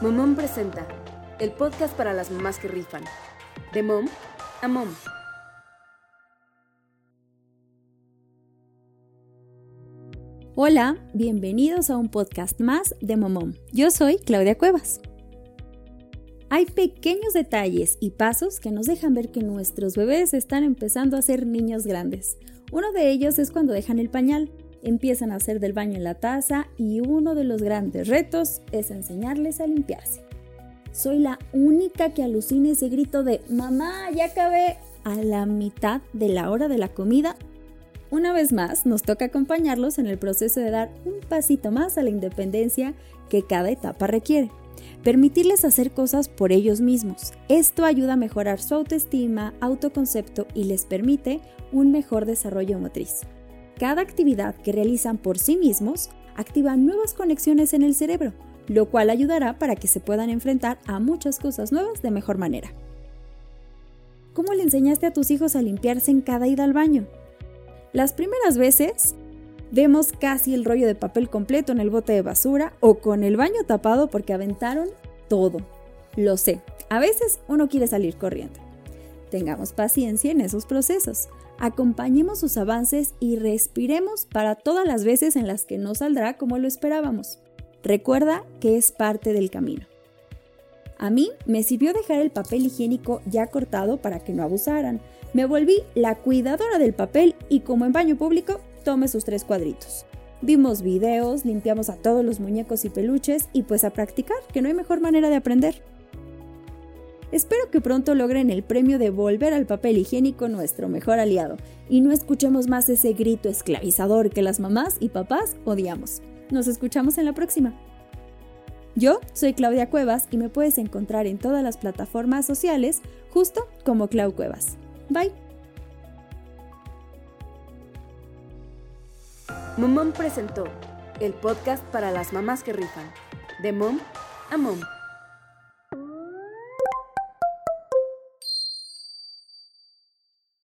Momón presenta el podcast para las mamás que rifan. De mom a mom. Hola, bienvenidos a un podcast más de Momom. Yo soy Claudia Cuevas. Hay pequeños detalles y pasos que nos dejan ver que nuestros bebés están empezando a ser niños grandes. Uno de ellos es cuando dejan el pañal empiezan a hacer del baño en la taza y uno de los grandes retos es enseñarles a limpiarse. Soy la única que alucina ese grito de mamá, ya acabé a la mitad de la hora de la comida. Una vez más, nos toca acompañarlos en el proceso de dar un pasito más a la independencia que cada etapa requiere. Permitirles hacer cosas por ellos mismos. Esto ayuda a mejorar su autoestima, autoconcepto y les permite un mejor desarrollo motriz. Cada actividad que realizan por sí mismos activa nuevas conexiones en el cerebro, lo cual ayudará para que se puedan enfrentar a muchas cosas nuevas de mejor manera. ¿Cómo le enseñaste a tus hijos a limpiarse en cada ida al baño? Las primeras veces vemos casi el rollo de papel completo en el bote de basura o con el baño tapado porque aventaron todo. Lo sé, a veces uno quiere salir corriendo. Tengamos paciencia en esos procesos acompañemos sus avances y respiremos para todas las veces en las que no saldrá como lo esperábamos. Recuerda que es parte del camino. A mí me sirvió dejar el papel higiénico ya cortado para que no abusaran. Me volví la cuidadora del papel y como en baño público, tome sus tres cuadritos. Vimos videos, limpiamos a todos los muñecos y peluches y pues a practicar, que no hay mejor manera de aprender. Espero que pronto logren el premio de volver al papel higiénico nuestro mejor aliado y no escuchemos más ese grito esclavizador que las mamás y papás odiamos. Nos escuchamos en la próxima. Yo soy Claudia Cuevas y me puedes encontrar en todas las plataformas sociales justo como Clau Cuevas. Bye. Momón presentó el podcast para las mamás que rifan. De mom a mom.